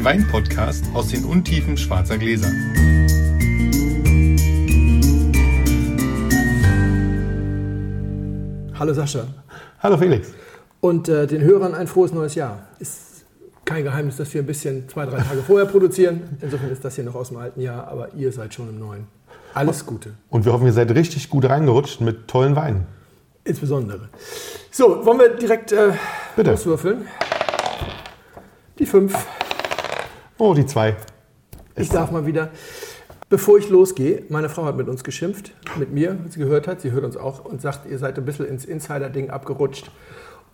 den Wein-Podcast aus den Untiefen schwarzer Gläser. Hallo Sascha. Hallo Felix. Und äh, den Hörern ein frohes neues Jahr. Ist kein Geheimnis, dass wir ein bisschen zwei, drei Tage vorher produzieren. Insofern ist das hier noch aus dem alten Jahr, aber ihr seid schon im neuen. Alles Gute. Und wir hoffen, ihr seid richtig gut reingerutscht mit tollen Weinen. Insbesondere. So, wollen wir direkt äh, Bitte. loswürfeln? Die fünf. Oh, die zwei. Ich darf mal wieder. Bevor ich losgehe, meine Frau hat mit uns geschimpft, mit mir, wie sie gehört hat. Sie hört uns auch und sagt, ihr seid ein bisschen ins Insider-Ding abgerutscht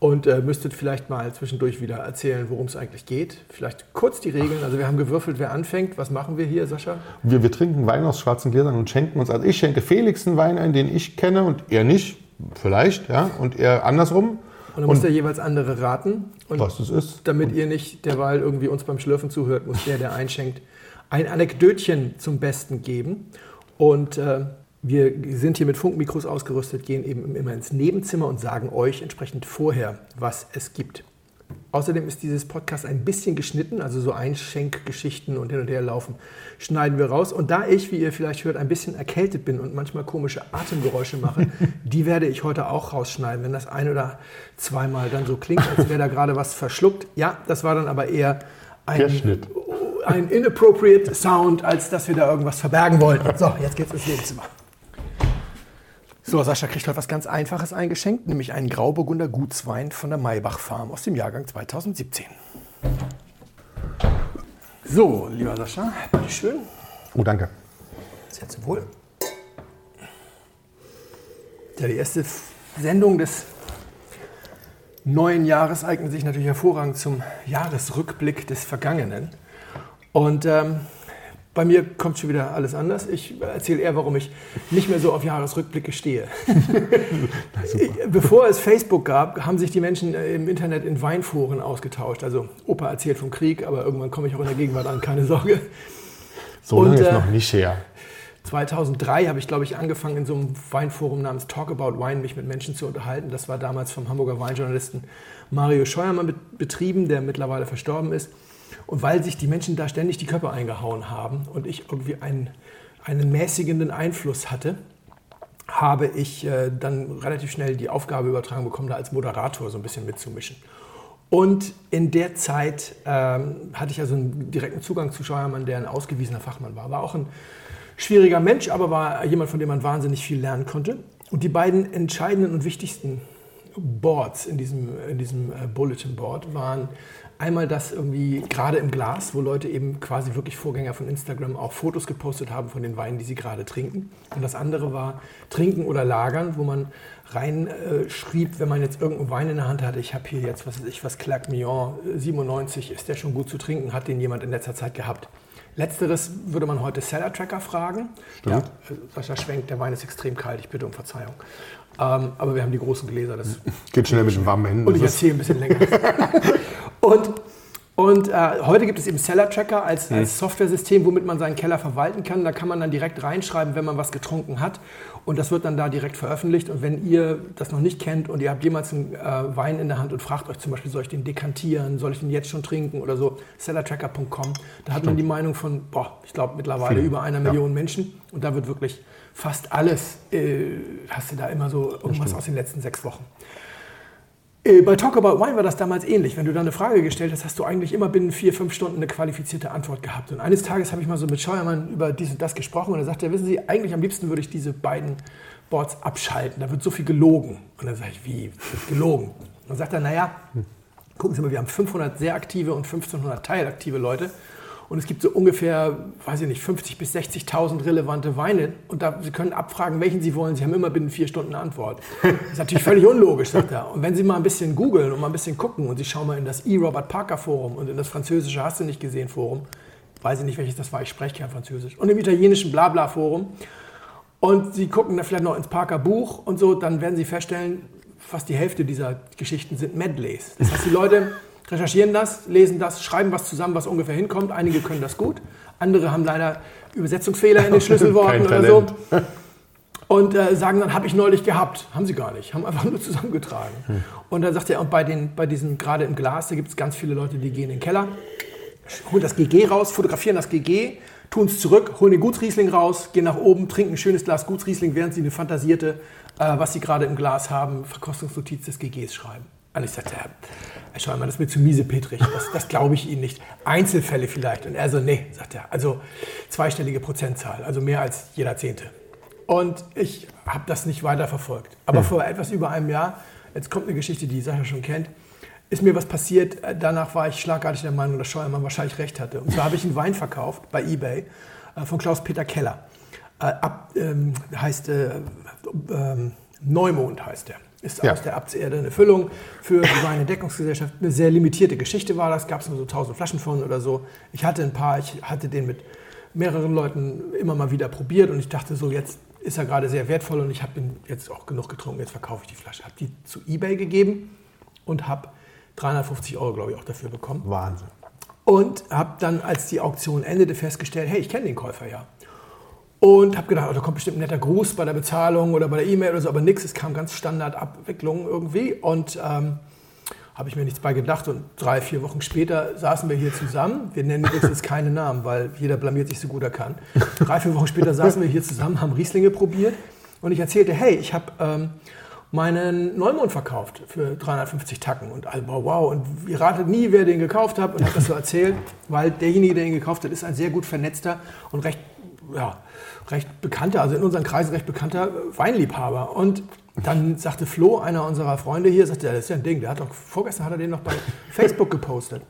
und äh, müsstet vielleicht mal zwischendurch wieder erzählen, worum es eigentlich geht. Vielleicht kurz die Regeln. Also wir haben gewürfelt, wer anfängt. Was machen wir hier, Sascha? Wir, wir trinken Wein aus schwarzen Gläsern und schenken uns. Also ich schenke Felix einen Wein ein, den ich kenne und er nicht. Vielleicht, ja. Und er andersrum. Und dann muss der jeweils andere raten. Und Was es ist. damit ihr nicht derweil irgendwie uns beim Schlürfen zuhört, muss der, der einschenkt, ein Anekdötchen zum Besten geben. Und äh, wir sind hier mit Funkmikros ausgerüstet, gehen eben immer ins Nebenzimmer und sagen euch entsprechend vorher, was es gibt. Außerdem ist dieses Podcast ein bisschen geschnitten, also so Einschenkgeschichten und hin und her laufen, schneiden wir raus. Und da ich, wie ihr vielleicht hört, ein bisschen erkältet bin und manchmal komische Atemgeräusche mache, die werde ich heute auch rausschneiden, wenn das ein oder zweimal dann so klingt, als wäre da gerade was verschluckt. Ja, das war dann aber eher ein, ein inappropriate Sound, als dass wir da irgendwas verbergen wollten. So, jetzt geht's ins Nebenzimmer. So, Sascha kriegt heute was ganz Einfaches eingeschenkt, nämlich einen Grauburgunder Gutswein von der Maybach Farm aus dem Jahrgang 2017. So, lieber Sascha, bitteschön. Oh, danke. Sehr zum Wohl. Ja, die erste Sendung des neuen Jahres eignet sich natürlich hervorragend zum Jahresrückblick des Vergangenen. Und ähm, bei mir kommt schon wieder alles anders. Ich erzähle eher, warum ich nicht mehr so auf Jahresrückblicke stehe. Bevor es Facebook gab, haben sich die Menschen im Internet in Weinforen ausgetauscht. Also Opa erzählt vom Krieg, aber irgendwann komme ich auch in der Gegenwart an, keine Sorge. So Und, lange ist äh, noch nicht her. 2003 habe ich, glaube ich, angefangen in so einem Weinforum namens Talk About Wine mich mit Menschen zu unterhalten. Das war damals vom Hamburger Weinjournalisten Mario Scheuermann bet- betrieben, der mittlerweile verstorben ist. Und weil sich die Menschen da ständig die Köpfe eingehauen haben und ich irgendwie einen, einen mäßigenden Einfluss hatte, habe ich äh, dann relativ schnell die Aufgabe übertragen bekommen, da als Moderator so ein bisschen mitzumischen. Und in der Zeit ähm, hatte ich also einen direkten Zugang zu Scheuermann, der ein ausgewiesener Fachmann war. War auch ein schwieriger Mensch, aber war jemand, von dem man wahnsinnig viel lernen konnte. Und die beiden entscheidenden und wichtigsten Boards in diesem, in diesem äh, Bulletin Board waren einmal das irgendwie gerade im Glas, wo Leute eben quasi wirklich Vorgänger von Instagram auch Fotos gepostet haben von den Weinen, die sie gerade trinken. Und das andere war Trinken oder Lagern, wo man rein äh, wenn man jetzt irgendeinen Wein in der Hand hatte, ich habe hier jetzt, was weiß ich, was Claque Millon äh, 97, ist der schon gut zu trinken, hat den jemand in letzter Zeit gehabt. Letzteres würde man heute Seller Tracker fragen. Ja, äh, Sascha schwenkt, der Wein ist extrem kalt, ich bitte um Verzeihung. Ähm, aber wir haben die großen Gläser, das Geht schnell mit den warmen Händen. und ich erzähle ein bisschen länger. und und äh, heute gibt es eben Cellar Tracker als, Hm. als Software-System, womit man seinen Keller verwalten kann. Da kann man dann direkt reinschreiben, wenn man was getrunken hat. Und das wird dann da direkt veröffentlicht. Und wenn ihr das noch nicht kennt und ihr habt jemals einen äh, Wein in der Hand und fragt euch zum Beispiel, soll ich den dekantieren, soll ich den jetzt schon trinken oder so, cellartracker.com, da hat man die Meinung von, boah, ich glaube mittlerweile Viele. über einer Ja. Million Menschen. Und da wird wirklich fast alles, äh, hast du da immer so irgendwas aus den letzten sechs Wochen. Äh, Bei Talk About Wine war das damals ähnlich. Wenn du da eine Frage gestellt hast, hast du eigentlich immer binnen vier, fünf Stunden eine qualifizierte Antwort gehabt. Und eines Tages habe ich mal so mit Scheuermann über dies und das gesprochen und er sagte, wissen Sie, eigentlich am liebsten würde ich diese beiden Boards abschalten. Da wird so viel gelogen. Und dann sage ich, wie gelogen? Und dann sagt er, naja, gucken Sie mal, wir haben 500 sehr aktive und 1500 teilaktive Leute. Und es gibt so ungefähr, weiß ich nicht, 50.000 bis 60.000 relevante Weine. Und da, Sie können abfragen, welchen Sie wollen. Sie haben immer binnen vier Stunden eine Antwort. Das ist natürlich völlig unlogisch, sagt er. Und wenn Sie mal ein bisschen googeln und mal ein bisschen gucken und Sie schauen mal in das E. Robert Parker Forum und in das französische Hast du nicht gesehen Forum, weiß ich nicht, welches das war, ich spreche kein Französisch, und im italienischen Blabla Forum, und Sie gucken da vielleicht noch ins Parker Buch und so, dann werden Sie feststellen, fast die Hälfte dieser Geschichten sind Medleys. Das heißt, die Leute recherchieren das, lesen das, schreiben was zusammen, was ungefähr hinkommt. Einige können das gut, andere haben leider Übersetzungsfehler in den Schlüsselworten oder so. Und äh, sagen dann, habe ich neulich gehabt. Haben sie gar nicht, haben einfach nur zusammengetragen. Und dann sagt er, und bei, den, bei diesem, gerade im Glas, da gibt es ganz viele Leute, die gehen in den Keller, holen das GG raus, fotografieren das GG, tun es zurück, holen den Gutsriesling raus, gehen nach oben, trinken ein schönes Glas Gutsriesling, während sie eine fantasierte, äh, was sie gerade im Glas haben, Verkostungsnotiz des GGs schreiben. Und ich sagte, Herr, Herr Scheuermann, das ist mir zu miese, Petrich. Das, das glaube ich Ihnen nicht. Einzelfälle vielleicht. Und er so, nee, sagt er. Also zweistellige Prozentzahl, also mehr als jeder Zehnte. Und ich habe das nicht weiter verfolgt. Aber vor etwas über einem Jahr, jetzt kommt eine Geschichte, die Sascha schon kennt, ist mir was passiert. Äh, Danach war ich schlagartig der Meinung, dass Scheuermann wahrscheinlich recht hatte. Und zwar habe ich einen Wein verkauft bei eBay äh, von Klaus-Peter Keller. Äh, ab, ähm, heißt äh, ähm, Neumond heißt der. Ist Ja. aus der Abtserde eine Füllung für die Weinentdeckungsgesellschaft. Eine sehr limitierte Geschichte war das. Gab es nur so 1000 Flaschen von oder so. Ich hatte ein paar. Ich hatte den mit mehreren Leuten immer mal wieder probiert und ich dachte so, jetzt ist er gerade sehr wertvoll und ich habe ihn jetzt auch genug getrunken. Jetzt verkaufe ich die Flasche. Habe die zu eBay gegeben und habe 350 Euro, glaube ich, auch dafür bekommen. Wahnsinn. Und habe dann, als die Auktion endete, festgestellt, hey, ich kenne den Käufer ja. Und habe gedacht, oh, da kommt bestimmt ein netter Gruß bei der Bezahlung oder bei der E-Mail oder so, aber nichts. Es kam ganz Standardabwicklung irgendwie. Und ähm, habe ich mir nichts bei gedacht. Und drei, vier Wochen später saßen wir hier zusammen. Wir nennen übrigens jetzt keine Namen, weil jeder blamiert sich so gut er kann. Drei, vier Wochen später saßen wir hier zusammen, haben Rieslinge probiert. Und ich erzählte, hey, ich habe ähm, meinen Neumond verkauft für 350 Tacken. Und all, wow, wow. Und ihr ratet nie, wer den gekauft hat. Und habe das so erzählt, weil derjenige, der ihn gekauft hat, ist ein sehr gut vernetzter und recht, ja, recht bekannter, also in unseren Kreisen recht bekannter Weinliebhaber. Und dann sagte Flo, einer unserer Freunde hier, sagte, das ist ja ein Ding, der hat doch, vorgestern hat er den noch bei Facebook gepostet.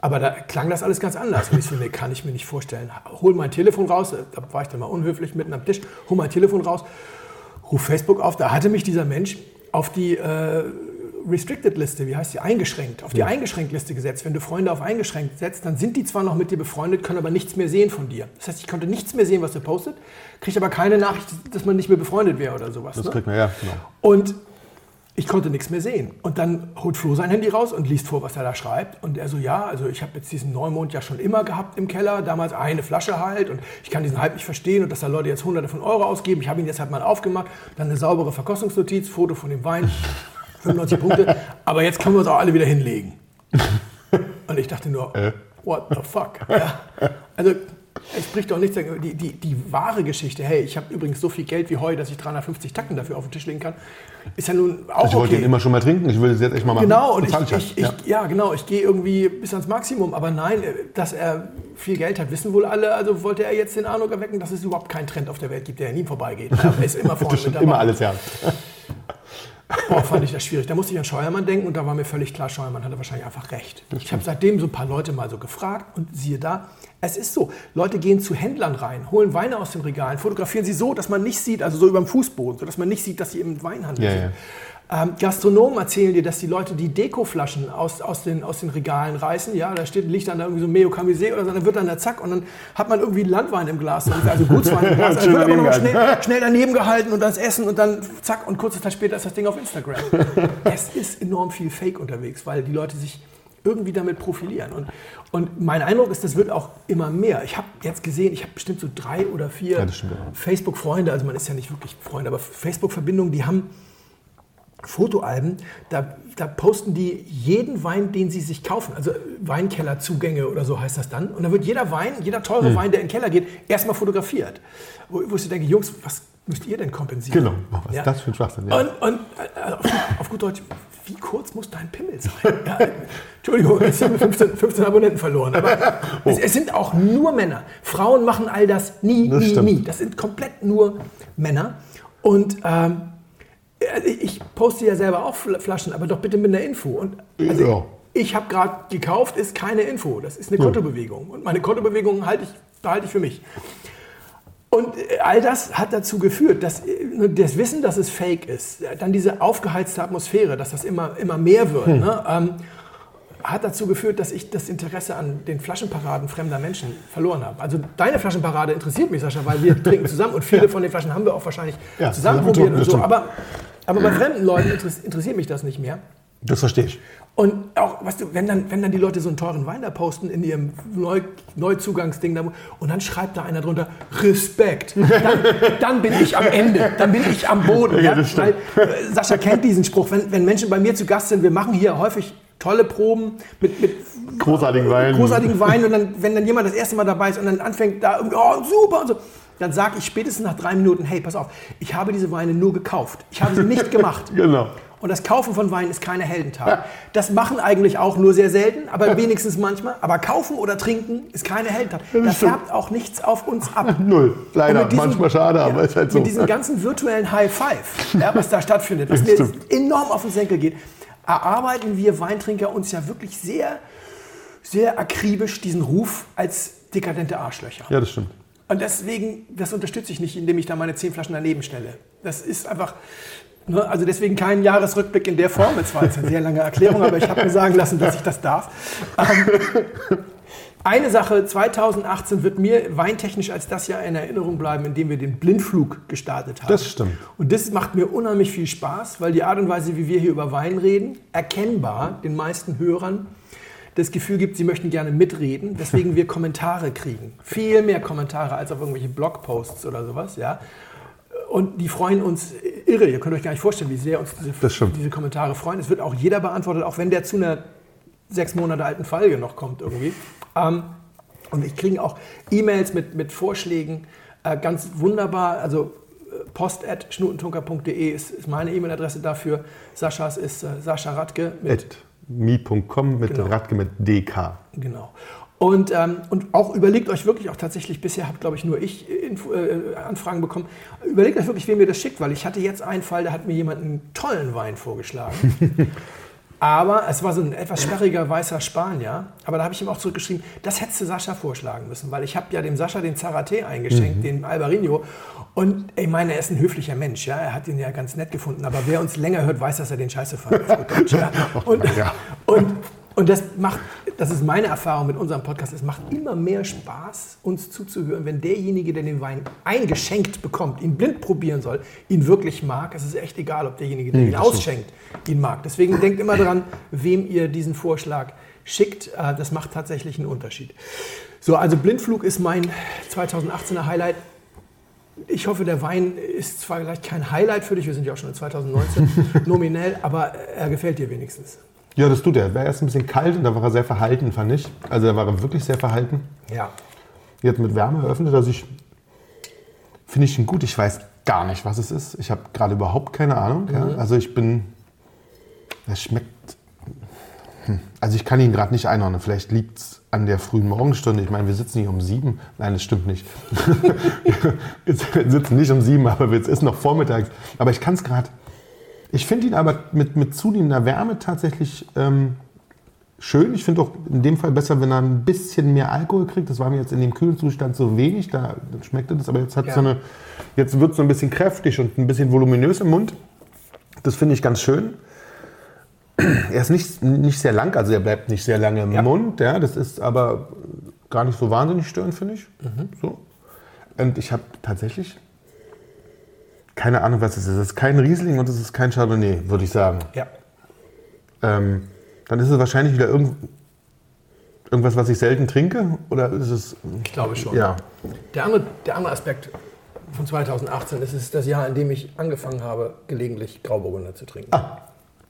Aber da klang das alles ganz anders. Und ich so, nee, kann ich mir nicht vorstellen. Hol mein Telefon raus, da war ich dann mal unhöflich mitten am Tisch, hol mein Telefon raus, ruf Facebook auf, da hatte mich dieser Mensch auf die äh, Restricted-Liste, wie heißt die, eingeschränkt, auf die Eingeschränkt-Liste gesetzt. Wenn du Freunde auf eingeschränkt setzt, dann sind die zwar noch mit dir befreundet, können aber nichts mehr sehen von dir. Das heißt, ich konnte nichts mehr sehen, was er postet, kriegt aber keine Nachricht, dass man nicht mehr befreundet wäre oder sowas. Das ne? kriegt man, ja, genau. Und ich konnte nichts mehr sehen. Und dann holt Flo sein Handy raus und liest vor, was er da schreibt. Und er so, ja, also ich habe jetzt diesen Neumond ja schon immer gehabt im Keller, damals eine Flasche halt. Und ich kann diesen Hype nicht verstehen und dass da Leute jetzt hunderte von Euro ausgeben. Ich habe ihn jetzt halt mal aufgemacht. Dann eine saubere Verkostungsnotiz, Foto von dem Wein, 95 Punkte. Aber jetzt können wir uns auch alle wieder hinlegen. Und ich dachte nur, what the fuck? Ja. Also es spricht doch nichts. Die, die, die wahre Geschichte, hey, ich habe übrigens so viel Geld wie heu, dass ich 350 Tacken dafür auf den Tisch legen kann, ist ja nun auch Ich wollte okay. den immer schon mal trinken, ich will das jetzt echt mal machen. Genau, und ich, Bezahl ich, halt. ich, ja. ja. genau, ich gehe irgendwie bis ans Maximum. Aber nein, äh, dass er viel Geld hat, wissen wohl alle. Also wollte er jetzt den Eindruck erwecken, dass es überhaupt keinen Trend auf der Welt gibt, der an ihm vorbeigeht. Er ist immer vorne mit dabei. immer alles, ja. Oh, fand ich das schwierig. Da musste ich an Scheuermann denken und da war mir völlig klar, Scheuermann hatte wahrscheinlich einfach recht. Ich habe seitdem so ein paar Leute mal so gefragt und siehe da, es ist so. Leute gehen zu Händlern rein, holen Weine aus den Regalen, fotografieren sie so, dass man nicht sieht, also so über dem Fußboden, so dass man nicht sieht, dass sie im Weinhandel Ja, sind. ja. Ähm, Gastronomen erzählen dir, dass die Leute die Dekoflaschen aus, aus, den, aus den Regalen reißen. Ja, da steht, liegt dann da irgendwie so Meo Camisé oder so, dann wird dann der Zack und dann hat man irgendwie Landwein im Glas, also Gutswein im Glas. Dann Schön wird aber noch schnell, schnell daneben gehalten und das Essen und dann zack und kurze Zeit später ist das Ding auf Instagram. es ist enorm viel Fake unterwegs, weil die Leute sich irgendwie damit profilieren. Und, und mein Eindruck ist, das wird auch immer mehr. Ich habe jetzt gesehen, ich habe bestimmt so drei oder vier ja. Facebook-Freunde, also man ist ja nicht wirklich Freunde, aber Facebook-Verbindungen, die haben Fotoalben, da, da posten die jeden Wein, den sie sich kaufen. Also Weinkellerzugänge oder so heißt das dann. Und dann wird jeder Wein, jeder teure Hm. Wein, der in den Keller geht, erstmal fotografiert. Wo, wo ich so denke, Jungs, was müsst ihr denn kompensieren? Genau, was ist das für ein Schwachsinn? Ja. Und, und äh, auf, gut, auf gut Deutsch, wie kurz muss dein Pimmel sein? Ja, Entschuldigung, jetzt haben wir 15, 15 Abonnenten verloren. Aber es, es sind auch nur Männer. Frauen machen all das nie, Das nie, stimmt. nie. Das sind komplett nur Männer. Und ähm, äh, ich poste ja selber auch Fl- Flaschen, aber doch bitte mit einer Info. Und also Ja. ich habe gerade gekauft, ist keine Info. Das ist eine Kontobewegung. Und meine Kontobewegung halte ich, behalte ich für mich. Und äh, all das hat dazu geführt, dass äh, das Wissen, dass es fake ist, äh, dann diese aufgeheizte Atmosphäre, dass das immer, immer mehr wird, ne, ähm, hat dazu geführt, dass ich das Interesse an den Flaschenparaden fremder Menschen verloren habe. Also deine Flaschenparade interessiert mich, Sascha, weil wir trinken zusammen und viele von den Flaschen haben wir auch wahrscheinlich Ja, zusammen probiert und so. Aber, aber bei fremden Leuten interess- interessiert mich das nicht mehr. Das verstehe ich. Und auch, weißt du, wenn dann, wenn dann die Leute so einen teuren Wein da posten in ihrem Neu Neuzugangsding da, und dann schreibt da einer drunter Respekt, dann, dann bin ich am Ende, dann bin ich am Boden. Ja, das Weil, äh, Sascha kennt diesen Spruch, wenn, wenn Menschen bei mir zu Gast sind, wir machen hier häufig tolle Proben mit, mit Großartigen Weinen. großartigen Weinen und dann, wenn dann jemand das erste Mal dabei ist und dann anfängt da, oh, super und so, dann sage ich spätestens nach drei Minuten, hey, pass auf, ich habe diese Weine nur gekauft. Ich habe sie nicht gemacht. Genau. Und das Kaufen von Wein ist keine Heldentat. Das machen eigentlich auch nur sehr selten, aber wenigstens manchmal. Aber kaufen oder trinken ist keine Heldentat. Da stimmt. färbt auch nichts auf uns ab. Null. Leider. mit diesem- Manchmal schade, aber ja, ist halt so. Mit diesem ganzen virtuellen High Five, ja, was da stattfindet, was mir Stimmt. enorm auf den Senkel geht, erarbeiten wir Weintrinker uns ja wirklich sehr, sehr akribisch diesen Ruf als dekadente Arschlöcher. Ja, das stimmt. Und deswegen, das unterstütze ich nicht, indem ich da meine zehn Flaschen daneben stelle. Das ist einfach, ne, also deswegen kein Jahresrückblick in der Form. Es war jetzt eine sehr lange Erklärung, aber ich habe mir sagen lassen, dass ich das darf. Ähm, eine Sache, 2018 wird mir weintechnisch als das Jahr in Erinnerung bleiben, in dem wir den Blindflug gestartet haben. Das stimmt. Und das macht mir unheimlich viel Spaß, weil die Art und Weise, wie wir hier über Wein reden, erkennbar den meisten Hörern das Gefühl gibt, sie möchten gerne mitreden, weswegen wir Kommentare kriegen. Viel mehr Kommentare als auf irgendwelche Blogposts oder sowas, ja. Und die freuen uns irre. Ihr könnt euch gar nicht vorstellen, wie sehr uns diese, diese Kommentare freuen. Es wird auch jeder beantwortet, auch wenn der zu einer sechs Monate alten Folge noch kommt irgendwie. Ähm, und ich kriege auch E-Mails mit, mit Vorschlägen, äh, ganz wunderbar. Also äh, post.schnutentunker.de ist, ist meine E-Mail-Adresse dafür. Saschas ist äh, Sascha Radke mit At mi.com mit Genau. Radke mit DK. Genau. Und, ähm, und auch überlegt euch wirklich, auch tatsächlich, bisher habe, glaube ich, nur ich Info, äh, Anfragen bekommen, überlegt euch wirklich, wem ihr das schickt, weil ich hatte jetzt einen Fall, da hat mir jemand einen tollen Wein vorgeschlagen. aber es war so ein etwas sperriger weißer Spanier. Aber da habe ich ihm auch zurückgeschrieben, das hättest du Sascha vorschlagen müssen, weil ich habe ja dem Sascha den Zaraté eingeschenkt, den Albarino. Und ich meine, er ist ein höflicher Mensch, ja. Er hat ihn ja ganz nett gefunden. Aber wer uns länger hört, weiß, dass er den Scheiße fand. Deutsch, ja. Und, Ja. und, und das macht, das ist meine Erfahrung mit unserem Podcast, es macht immer mehr Spaß, uns zuzuhören, wenn derjenige, der den Wein eingeschenkt bekommt, ihn blind probieren soll, ihn wirklich mag. Es ist echt egal, ob derjenige, der ihn das stimmt. ausschenkt, ihn mag. Deswegen denkt immer dran, wem ihr diesen Vorschlag schickt. Äh, Das macht tatsächlich einen Unterschied. So, also Blindflug ist mein 2018er Highlight. Ich hoffe, der Wein ist zwar vielleicht kein Highlight für dich, wir sind ja auch schon in 2019 nominell, aber er gefällt dir wenigstens. Ja, das tut er. Er war erst ein bisschen kalt und da war er sehr verhalten, fand ich. Also da war er wirklich sehr verhalten. Ja. Jetzt mit Wärme eröffnet er sich. Finde ich ihn gut. Ich weiß gar nicht, was es ist. Ich habe gerade überhaupt keine Ahnung. Ja. Also ich bin. Es schmeckt. Hm. Also ich kann ihn gerade nicht einordnen. Vielleicht liegt es an der frühen Morgenstunde. Ich meine, wir sitzen hier um sieben. Nein, das stimmt nicht. wir sitzen nicht um sieben, aber es ist noch vormittags. Aber ich kann es gerade. Ich finde ihn aber mit, mit zunehmender Wärme tatsächlich ähm, schön. Ich finde auch in dem Fall besser, wenn er ein bisschen mehr Alkohol kriegt. Das war mir jetzt in dem kühlen Zustand so wenig. Da schmeckte das, aber jetzt hat Ja. so eine, jetzt wird es so ein bisschen kräftig und ein bisschen voluminös im Mund. Das finde ich ganz schön. Er ist nicht, nicht sehr lang, also er bleibt nicht sehr lange im Ja. Mund. Ja, das ist aber gar nicht so wahnsinnig störend, finde ich. Mhm. So. Und ich habe tatsächlich keine Ahnung, was es ist. Es ist kein Riesling und es ist kein Chardonnay, würde ich sagen. Ja. Ähm, dann ist es wahrscheinlich wieder irgend, irgendwas, was ich selten trinke. Oder ist es. Ich glaube schon. Ja. Der, andere, der andere Aspekt von 2018 ist, es ist das Jahr, in dem ich angefangen habe, gelegentlich Grauburgunder zu trinken.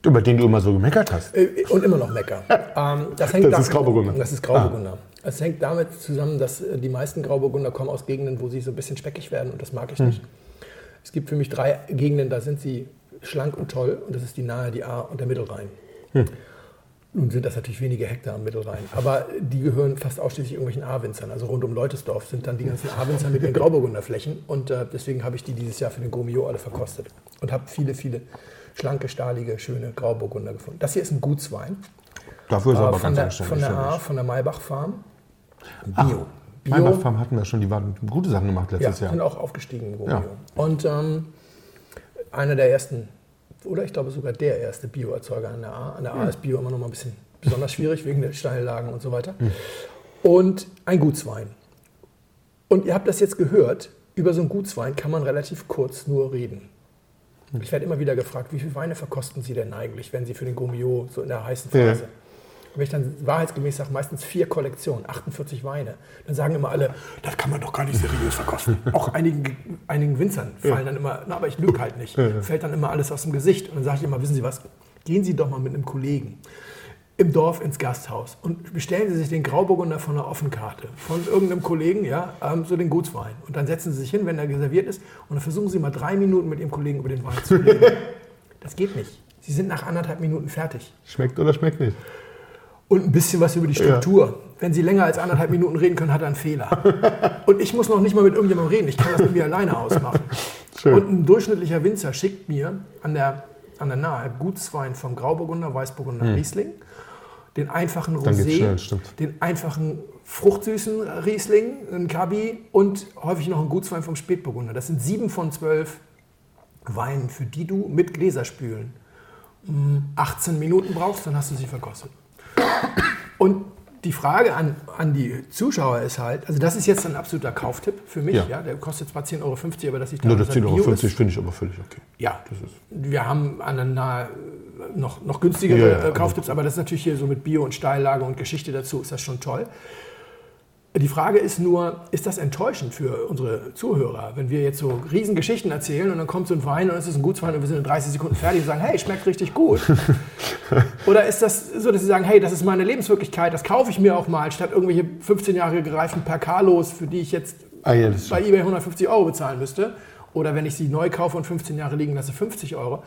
Über den du immer so gemeckert hast. Äh, Und immer noch Mecker. Ähm, das hängt Das da- ist Grauburgunder. Das ist Grauburgunder. Es hängt damit zusammen, dass äh, die meisten Grauburgunder kommen aus Gegenden, wo sie so ein bisschen speckig werden und das mag ich nicht. Es gibt für mich drei Gegenden, da sind sie schlank und toll und das ist die Nahe, die A und der Mittelrhein. Nun sind das natürlich wenige Hektar am Mittelrhein, aber die gehören fast ausschließlich irgendwelchen A-Winzern. Also rund um Leutesdorf sind dann die ganzen A-Winzer mit ihren Grauburgunderflächen und äh, deswegen habe ich die dieses Jahr für den Gomio alle verkostet und habe viele, viele schlanke, stahlige, schöne Grauburgunder gefunden. Das hier ist ein Gutswein Dafür ist äh, aber von, ganz der, von der. A, von der Maybach Farm. Ach, Bio. Maybach Farm hatten wir schon, die waren gute Sachen gemacht Ja, letztes sind Jahr. auch aufgestiegen im. Ja. Und ähm, einer der ersten, oder ich glaube sogar der erste Bioerzeuger an der A. An der A ist Bio immer noch mal ein bisschen besonders schwierig wegen der Steillagen und so weiter. Und ein Gutswein. Und ihr habt das jetzt gehört, über so einen Gutswein kann man relativ kurz nur reden. Ich werde immer wieder gefragt, wie viele Weine verkosten Sie denn eigentlich, wenn Sie für den Gomio so in der heißen Ja. Wenn ich dann wahrheitsgemäß sage, meistens vier Kollektionen, 48 Weine, dann sagen immer alle, das kann man doch gar nicht seriös verkosten. Auch einigen, einigen Winzern fallen dann immer, na, aber ich lüge halt nicht, fällt dann immer alles aus dem Gesicht. Und dann sage ich immer, wissen Sie was, gehen Sie doch mal mit einem Kollegen im Dorf ins Gasthaus und bestellen Sie sich den Grauburgunder von einer Offenkarte von irgendeinem Kollegen, ja, ähm, so den Gutswein. Und dann setzen Sie sich hin, wenn er reserviert ist, und dann versuchen Sie mal drei Minuten mit Ihrem Kollegen über den Wein zu reden. Das geht nicht. Sie sind nach anderthalb Minuten fertig. Schmeckt oder schmeckt nicht? Und ein bisschen was über die Struktur. Wenn Sie länger als anderthalb Minuten reden können, hat er einen Fehler. Und ich muss noch nicht mal mit irgendjemandem reden. Ich kann das mir alleine ausmachen. Schön. Und ein durchschnittlicher Winzer schickt mir an der, an der Nahe Gutswein vom Grauburgunder, Weißburgunder, Riesling, den einfachen Hm. Rosé, schnell, den einfachen fruchtsüßen Riesling, einen Cabi und häufig noch einen Gutswein vom Spätburgunder. Das sind sieben von zwölf Weinen, für die du mit Gläserspülen mm, 18 Minuten brauchst, dann hast du sie verkostet. Und die Frage an, an die Zuschauer ist halt, also das ist jetzt ein absoluter Kauftipp für mich, ja. Ja. der kostet zwar 10,50 Euro, aber dass ich Nur dass das er 10,50 Bio Euro finde ich aber völlig okay. ja, Das ist, wir haben an der Nahe noch, noch günstigere Ja, ja, äh, aber- Kauftipps, aber das ist natürlich hier so mit Bio und Steillage und Geschichte dazu, ist das schon toll. Die Frage ist nur, ist das enttäuschend für unsere Zuhörer, wenn wir jetzt so riesen Geschichten erzählen und dann kommt so ein Wein und es ist ein Gutswein und wir sind in 30 Sekunden fertig und sagen, hey, schmeckt richtig gut. Oder ist das so, dass sie sagen, hey, das ist meine Lebenswirklichkeit, das kaufe ich mir auch mal, statt irgendwelche 15 Jahre gereiften Percalos, für die ich jetzt ah, ja, bei eBay 150 Euro bezahlen müsste. Oder wenn ich sie neu kaufe und 15 Jahre liegen lasse, 50 Euro.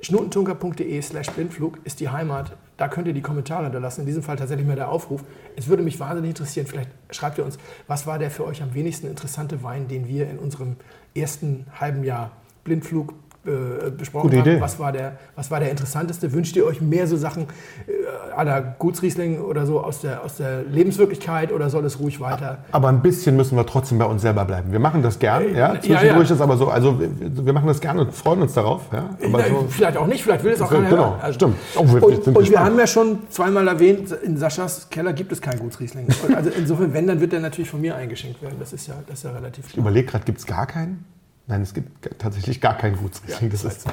Schnutentunker.de slash Blindflug ist die Heimat. Da könnt ihr die Kommentare hinterlassen. In diesem Fall tatsächlich mal der Aufruf. Es würde mich wahnsinnig interessieren. Vielleicht schreibt ihr uns, was war der für euch am wenigsten interessante Wein, den wir in unserem ersten halben Jahr Blindflug äh, besprochen Gute haben. Idee. Was war, der, was war der interessanteste? Wünscht ihr euch mehr so Sachen äh, la Gutsriesling oder so aus der, aus der Lebenswirklichkeit oder soll es ruhig weiter? Aber ein bisschen müssen wir trotzdem bei uns selber bleiben. Wir machen das gern, ja. ja, Zwischendurch ja. ist aber so, also wir wir machen das gern und freuen uns darauf, ja. Na, so, vielleicht auch nicht, vielleicht will es auch Genau, keiner hören. stimmt. Oh, wir- wir und sind und wir haben ja schon zweimal erwähnt, in Saschas Keller gibt es kein Gutsriesling. Also insofern, wenn, dann wird der natürlich von mir eingeschenkt werden. Das ist ja, das ist ja relativ ich klar. überlege gerade, gibt es gar keinen? Nein, es gibt tatsächlich gar keinen Gutsriesling. Ja, das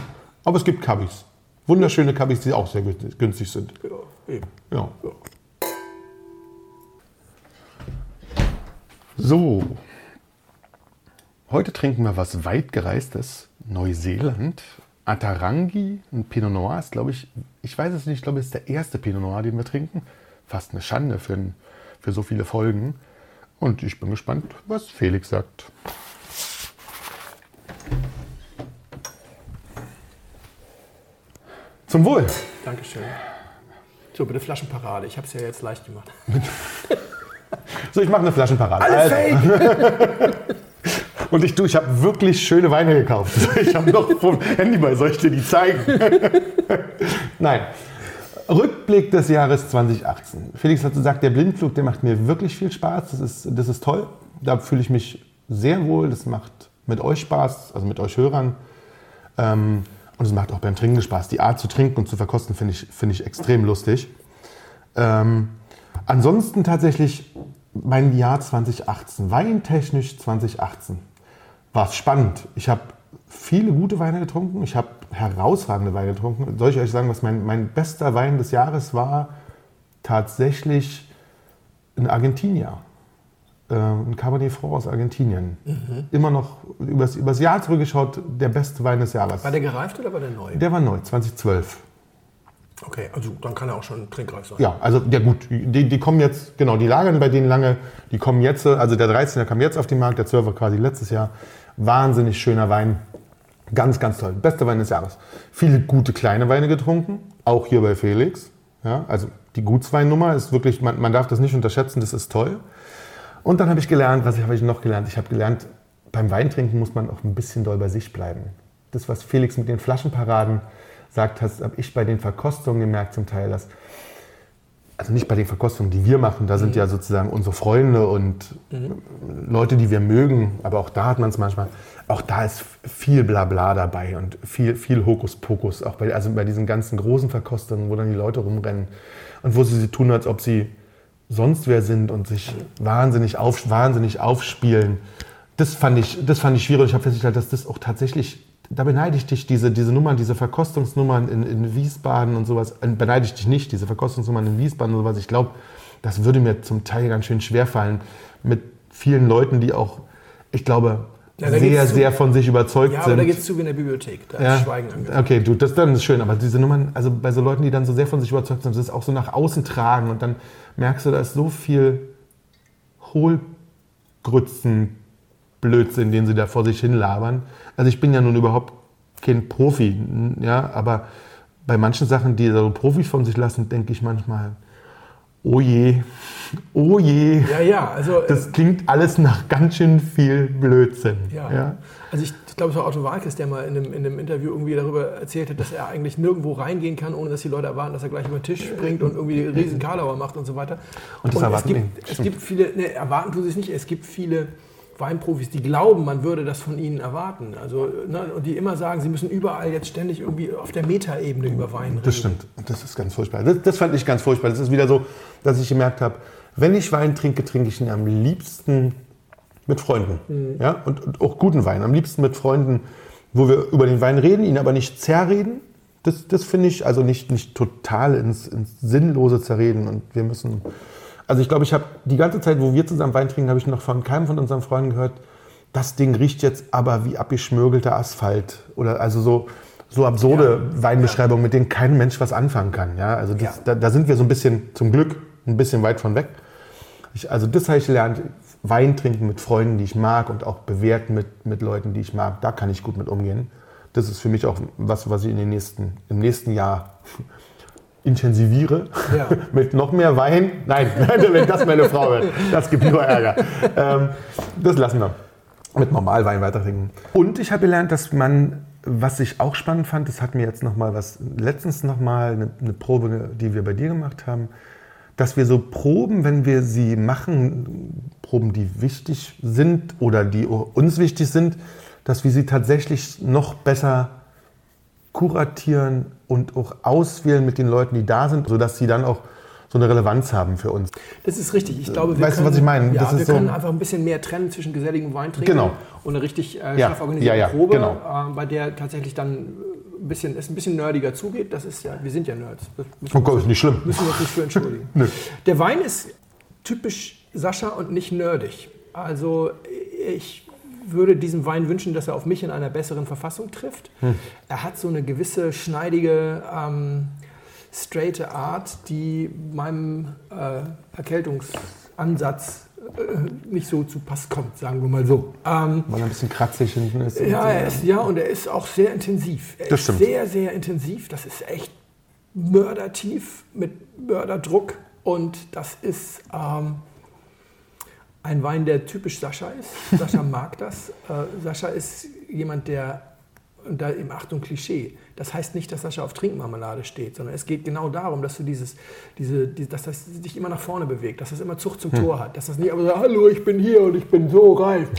aber es gibt Kabis. Wunderschöne Kabis, die auch sehr günstig- sind. Ja, eben. Ja. So. Heute trinken wir was weitgereistes. Neuseeland. Atarangi, ein Pinot Noir ist, glaube ich, ich weiß es nicht, ich glaube, es ist der erste Pinot Noir, den wir trinken. Fast eine Schande für, für so viele Folgen. Und ich bin gespannt, was Felix sagt. Zum Wohl. Dankeschön. So, bitte Flaschenparade. Ich habe es ja jetzt leicht gemacht. So, ich mache eine Flaschenparade. Alles Also- fake! Und ich, du, ich habe wirklich schöne Weine gekauft. Ich habe noch vom Handy bei, soll ich dir die zeigen? Nein. Rückblick des Jahres 2018. Felix hat gesagt, der Blindflug, der macht mir wirklich viel Spaß. Das ist, das ist toll. Da fühle ich mich sehr wohl. Das macht mit euch Spaß, also mit euch Hörern. Ähm, und es macht auch beim Trinken Spaß. Die Art zu trinken und zu verkosten finde ich, finde ich extrem lustig. Ähm, ansonsten tatsächlich mein Jahr 2018, weintechnisch 2018, war es spannend. Ich habe viele gute Weine getrunken, ich habe herausragende Weine getrunken. Soll ich euch sagen, was mein, mein bester Wein des Jahres war? Tatsächlich ein Argentinier. Äh, ein Cabernet Franc aus Argentinien. Immer noch übers, übers Jahr zurückgeschaut, der beste Wein des Jahres. War der gereift oder war der neu? Der war neu, 2012. Okay, also dann kann er auch schon trinkreif sein. Ja, also ja gut, die, die kommen jetzt, genau, die lagern bei denen lange, die kommen jetzt, also der 13er kam jetzt auf den Markt, der 12er quasi letztes Jahr. Wahnsinnig schöner Wein. Ganz, ganz toll. Bester Wein des Jahres. Viele gute kleine Weine getrunken, auch hier bei Felix. Ja, also die Gutsweinnummer ist wirklich, man, man darf das nicht unterschätzen, das ist toll. Und dann habe ich gelernt, was habe ich noch gelernt? Ich habe gelernt, beim Weintrinken muss man auch ein bisschen doll bei sich bleiben. Das, was Felix mit den Flaschenparaden sagt, habe ich bei den Verkostungen gemerkt zum Teil, dass also nicht bei den Verkostungen, die wir machen, da sind ja sozusagen unsere Freunde und Leute, die wir mögen, aber auch da hat man es manchmal, auch da ist viel Blabla dabei und viel, viel Hokuspokus, auch bei, also bei diesen ganzen großen Verkostungen, wo dann die Leute rumrennen und wo sie sie tun, als ob sie sonst wer sind und sich wahnsinnig, auf, wahnsinnig aufspielen. Das fand ich, das fand ich schwierig. Ich habe festgestellt, dass das auch tatsächlich, da beneide ich dich, diese, diese Nummern, diese Verkostungsnummern in, in Wiesbaden und sowas, äh, beneide ich dich nicht, diese Verkostungsnummern in Wiesbaden und sowas. Ich glaube, das würde mir zum Teil ganz schön schwer fallen mit vielen Leuten, die auch, ich glaube, Ja, sehr, geht's zu- sehr von sich überzeugt Ja, sind. aber da geht es zu wie in der Bibliothek. Da Ja. ist Schweigen angesagt. Okay, du, das dann ist schön, aber diese Nummern, also bei so Leuten, die dann so sehr von sich überzeugt sind, das ist auch so nach außen tragen und dann merkst du, da ist so viel Hohlgrützen, Blödsinn, den sie da vor sich hin labern. Also ich bin ja nun überhaupt kein Profi, ja, aber bei manchen Sachen, die so Profis von sich lassen, denke ich manchmal, oh je, oh je, Ja, ja, also äh, das klingt alles nach ganz schön viel Blödsinn. Ja. ja. Also ich, ich glaube, es war Otto Walkes, der mal in einem, in einem Interview irgendwie darüber erzählt hat, dass er eigentlich nirgendwo reingehen kann, ohne dass die Leute erwarten, dass er gleich über den Tisch springt und irgendwie riesen Karlauer macht und so weiter. Und das es erwarten gibt, die, es gibt viele, ne, erwarten tun sie es nicht, es gibt viele Weinprofis, die glauben, man würde das von ihnen erwarten. Also, ne, und die immer sagen, sie müssen überall jetzt ständig irgendwie auf der Metaebene über Wein reden. Das stimmt. Das ist ganz furchtbar. Das, das fand ich ganz furchtbar. Das ist wieder so, dass ich gemerkt habe, wenn ich Wein trinke, trinke ich ihn am liebsten mit Freunden. Mhm. Ja? Und, und auch guten Wein. Am liebsten mit Freunden, wo wir über den Wein reden, ihn aber nicht zerreden. Das, das finde ich, also nicht, nicht total ins, ins Sinnlose zerreden. Und wir müssen. Also ich glaube, ich habe die ganze Zeit, wo wir zusammen Wein trinken, habe ich noch von keinem von unseren Freunden gehört, das Ding riecht jetzt aber wie abgeschmürgelter Asphalt. Oder also so, so absurde Weinbeschreibungen, mit denen kein Mensch was anfangen kann. Ja? Also das, Ja. da, da sind wir so ein bisschen, zum Glück, ein bisschen weit von weg. Ich, also das habe ich gelernt, Wein trinken mit Freunden, die ich mag und auch bewerten mit, mit Leuten, die ich mag, da kann ich gut mit umgehen. Das ist für mich auch was, was ich in den nächsten, im nächsten Jahr intensiviere. Ja. mit noch mehr Wein. Nein, wenn das meine Frau wird, das gibt nur Ärger. Ähm, das lassen wir. Mit Normalwein weiter trinken. Und ich habe gelernt, dass man, was ich auch spannend fand, das hat mir jetzt noch mal was, letztens noch mal eine, eine Probe, die wir bei dir gemacht haben, dass wir so Proben, wenn wir sie machen, Proben, die wichtig sind oder die uns wichtig sind, dass wir sie tatsächlich noch besser kuratieren und auch auswählen mit den Leuten, die da sind, sodass sie dann auch so eine Relevanz haben für uns. Das ist richtig. Ich glaube, wir Weißt du, können, was ich meine? Ja, wir so- können einfach ein bisschen mehr trennen zwischen geselligem Weintrinken Genau. und einer richtig äh, Ja, scharf organisierten ja, ja, Probe, genau. äh, bei der tatsächlich dann ein bisschen, es ein bisschen nerdiger zugeht. Das ist ja, wir sind ja Nerds. Oh Gott, ist nicht schlimm. Müssen wir uns nicht für entschuldigen. Nö. Der Wein ist typisch Sascha und nicht nerdig. Also ich würde diesem Wein wünschen, dass er auf mich in einer besseren Verfassung trifft. Hm. Er hat so eine gewisse schneidige, ähm, straighte Art, die meinem äh, Erkältungsansatz äh, nicht so zu Pass kommt, sagen wir mal so. Ähm, Weil er ein bisschen kratzig hinten ist. ja, er ist, ja, und er ist auch sehr intensiv. Er Das ist stimmt. sehr, sehr intensiv. Das ist echt mördertief mit Mörderdruck. Und das ist ähm, ein Wein, der typisch Sascha ist. Sascha mag das. Äh, Sascha ist jemand, der, und da im Achtung Klischee, das heißt nicht, dass Sascha auf Trinkmarmelade steht, sondern es geht genau darum, dass du dieses, diese, die, dass das dich immer nach vorne bewegt, dass das immer Zucht zum Tor hat, dass das nicht aber so, hallo, ich bin hier und ich bin so reif.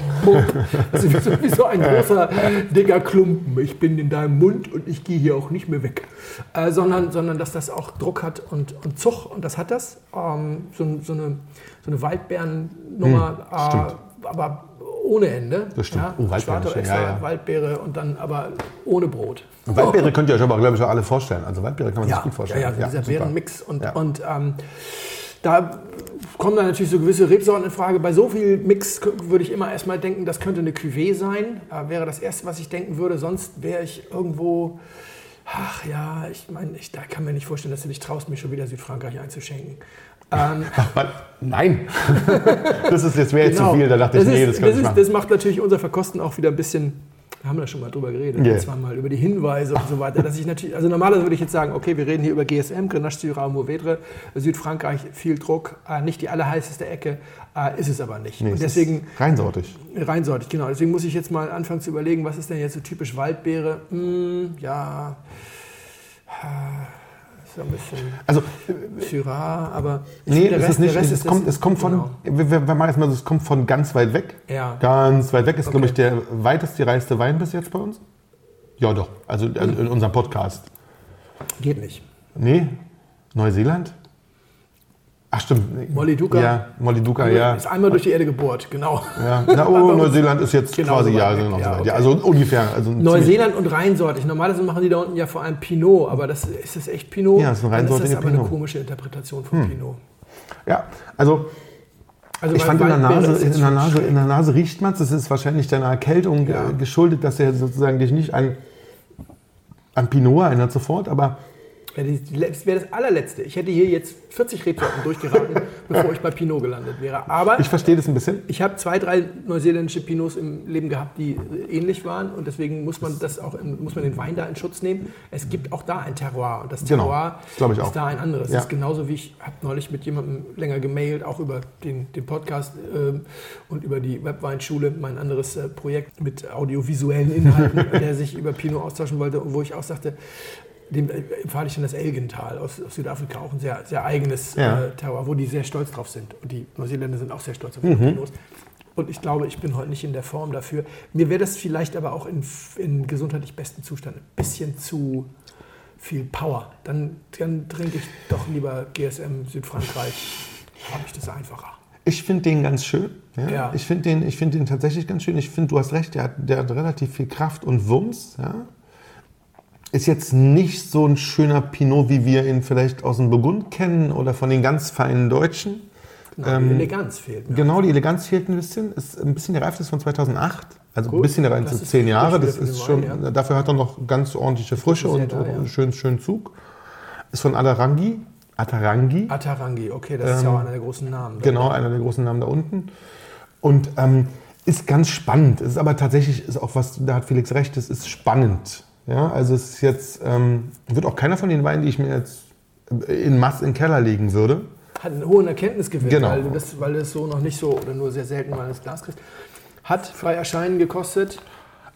Das ist wie so, wie so ein großer, dicker Klumpen. Ich bin in deinem Mund und ich gehe hier auch nicht mehr weg. Äh, sondern, sondern dass das auch Druck hat und, und Zug und das hat das. Ähm, so, so eine, so eine Waldbeeren-Nummer, äh, aber ohne Ende. Das stimmt. Ja, Oh, schön. extra, Ja, ja. Waldbeere und dann aber ohne Brot. Und Waldbeere könnt ihr euch aber, glaube ich, auch alle vorstellen. Also Waldbeere kann man Ja, sich gut ja, vorstellen. ja, dieser super. Beerenmix. Und, Ja. und ähm, da kommen dann natürlich so gewisse Rebsorten in Frage. Bei so viel Mix würde ich immer erstmal denken, das könnte eine Cuvée sein. Äh, wäre das Erste, was ich denken würde. Sonst wäre ich irgendwo... Ach ja, ich meine, ich da kann mir nicht vorstellen, dass du dich traust, mir schon wieder Südfrankreich einzuschenken. Ähm? Nein! das ist jetzt wäre genau. zu viel. Da dachte ich, das nee, das kann ich machen. Das macht natürlich unser Verkosten auch wieder ein bisschen. Wir haben da schon mal drüber geredet, Yeah. yeah. mal über die Hinweise und so weiter. Dass ich natürlich, also normalerweise würde ich jetzt sagen, okay, wir reden hier über GSM, Grenache Syrah Mourvedre, Südfrankreich, viel Druck, äh, nicht die allerheißeste Ecke, äh, ist es aber nicht. Nee, und es deswegen reinsortig. reinsortig, genau. Deswegen muss ich jetzt mal anfangen zu überlegen, was ist denn jetzt so typisch Waldbeere? Hm, ja, äh, so ein bisschen Also, Syrah, aber nee, der es Rest- ist nicht. der Rest Es, ist- kommt, es kommt von. genau. Wir, wir machen jetzt mal so, es kommt von ganz weit weg. Ja. Ganz weit weg ist, glaube Okay. ich, der weitest gereiste Wein bis jetzt bei uns. Ja, doch. Also, also in unserem Podcast. Geht nicht. Nee? Neuseeland? Ach, stimmt. Moliduca. Ja, Moliduca, ja. Ist einmal durch die Erde gebohrt, genau. ja. Na, oh, Neuseeland ist jetzt Genau quasi, so ja, genau ja, okay. ja, also ungefähr. Also Neuseeland und reinsortig. Normalerweise machen die da unten ja vor allem Pinot, aber das ist das echt Pinot? Ja, das ist ein Dann ist das reinsortiger aber eine Pinot. komische Interpretation von Pinot. Ja, also Also ich fand in der, Nase, ist in, der Nase, in der Nase riecht man es. Das ist wahrscheinlich deiner Erkältung Ja. äh, geschuldet, dass er sozusagen dich nicht an, an Pinot erinnert sofort. Aber Letz- wäre das allerletzte. Ich hätte hier jetzt 40 Rebsorten durchgeraten, bevor ich bei Pinot gelandet wäre. Aber ich verstehe das ein bisschen. ich habe zwei, drei neuseeländische Pinots im Leben gehabt, die äh, ähnlich waren und deswegen muss man das auch muss man den Wein da in Schutz nehmen. Es gibt auch da ein Terroir und das Genau, Terroir ich ist da ein anderes. Ja. Das ist genauso wie ich habe neulich mit jemandem länger gemailt, auch über den, den Podcast ähm, und über die Webweinschule, mein anderes äh, Projekt mit audiovisuellen Inhalten, der sich über Pinot austauschen wollte wo ich auch sagte, dem äh, empfahle ich dann das Elgental aus, aus Südafrika, auch ein sehr, sehr eigenes Ja. äh, Terroir, wo die sehr stolz drauf sind. Und die Neuseeländer sind auch sehr stolz auf Pinots. Und ich glaube, ich bin heute nicht in der Form dafür. Mir wäre das vielleicht aber auch in, in gesundheitlich bestem Zustand ein bisschen zu viel Power. Dann, dann trinke ich doch lieber GSM Südfrankreich. Habe ich das einfacher. Ich finde den ganz schön. Ja? Ja. Ich finde den, ich find den tatsächlich ganz schön. Ich finde, du hast recht, der hat, der hat relativ viel Kraft und Wumms. Ja? Ist jetzt nicht so ein schöner Pinot, wie wir ihn vielleicht aus dem Burgund kennen oder von den ganz feinen Deutschen. Genau, Ähm, die Eleganz fehlt mir. Genau, die Eleganz fehlt ein bisschen. Ist ein bisschen der Reife ist von 2008. Also Gut, ein bisschen der Reife das ist ist zehn Jahre. Das ist schon, Wein, dafür hat er noch ganz ordentliche Frische und da, ja. einen schönen, schönen Zug. Ist von Adarangi. Atarangi. Atarangi, okay, das ist ja auch einer der großen Namen. Ähm, Genau, einer der großen Namen da unten. Und ähm, ist ganz spannend. Es ist aber tatsächlich ist auch was, da hat Felix recht, es ist spannend. Ja, also es ist jetzt, ähm, wird auch keiner von den Weinen, die ich mir jetzt in Mass in den Keller legen würde. Hat einen hohen Erkenntnisgewinn, Genau. weil, du das, weil es so noch nicht so oder nur sehr selten mal ins Glas kriegst. Hat frei erscheinen gekostet.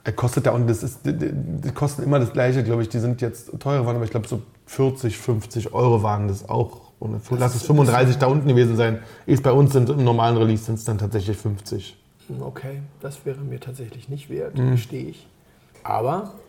Er kostet da und das ist, die, die, kosten immer das gleiche, glaube ich. Die sind jetzt teurer geworden, aber ich glaube so 40, 50 Euro waren das auch. Und lass es 35 da unten gewesen sein. Ist bei uns sind im normalen Release sind es dann tatsächlich 50. Hm, Okay, das wäre mir tatsächlich nicht wert, Mhm. gestehe ich. Aber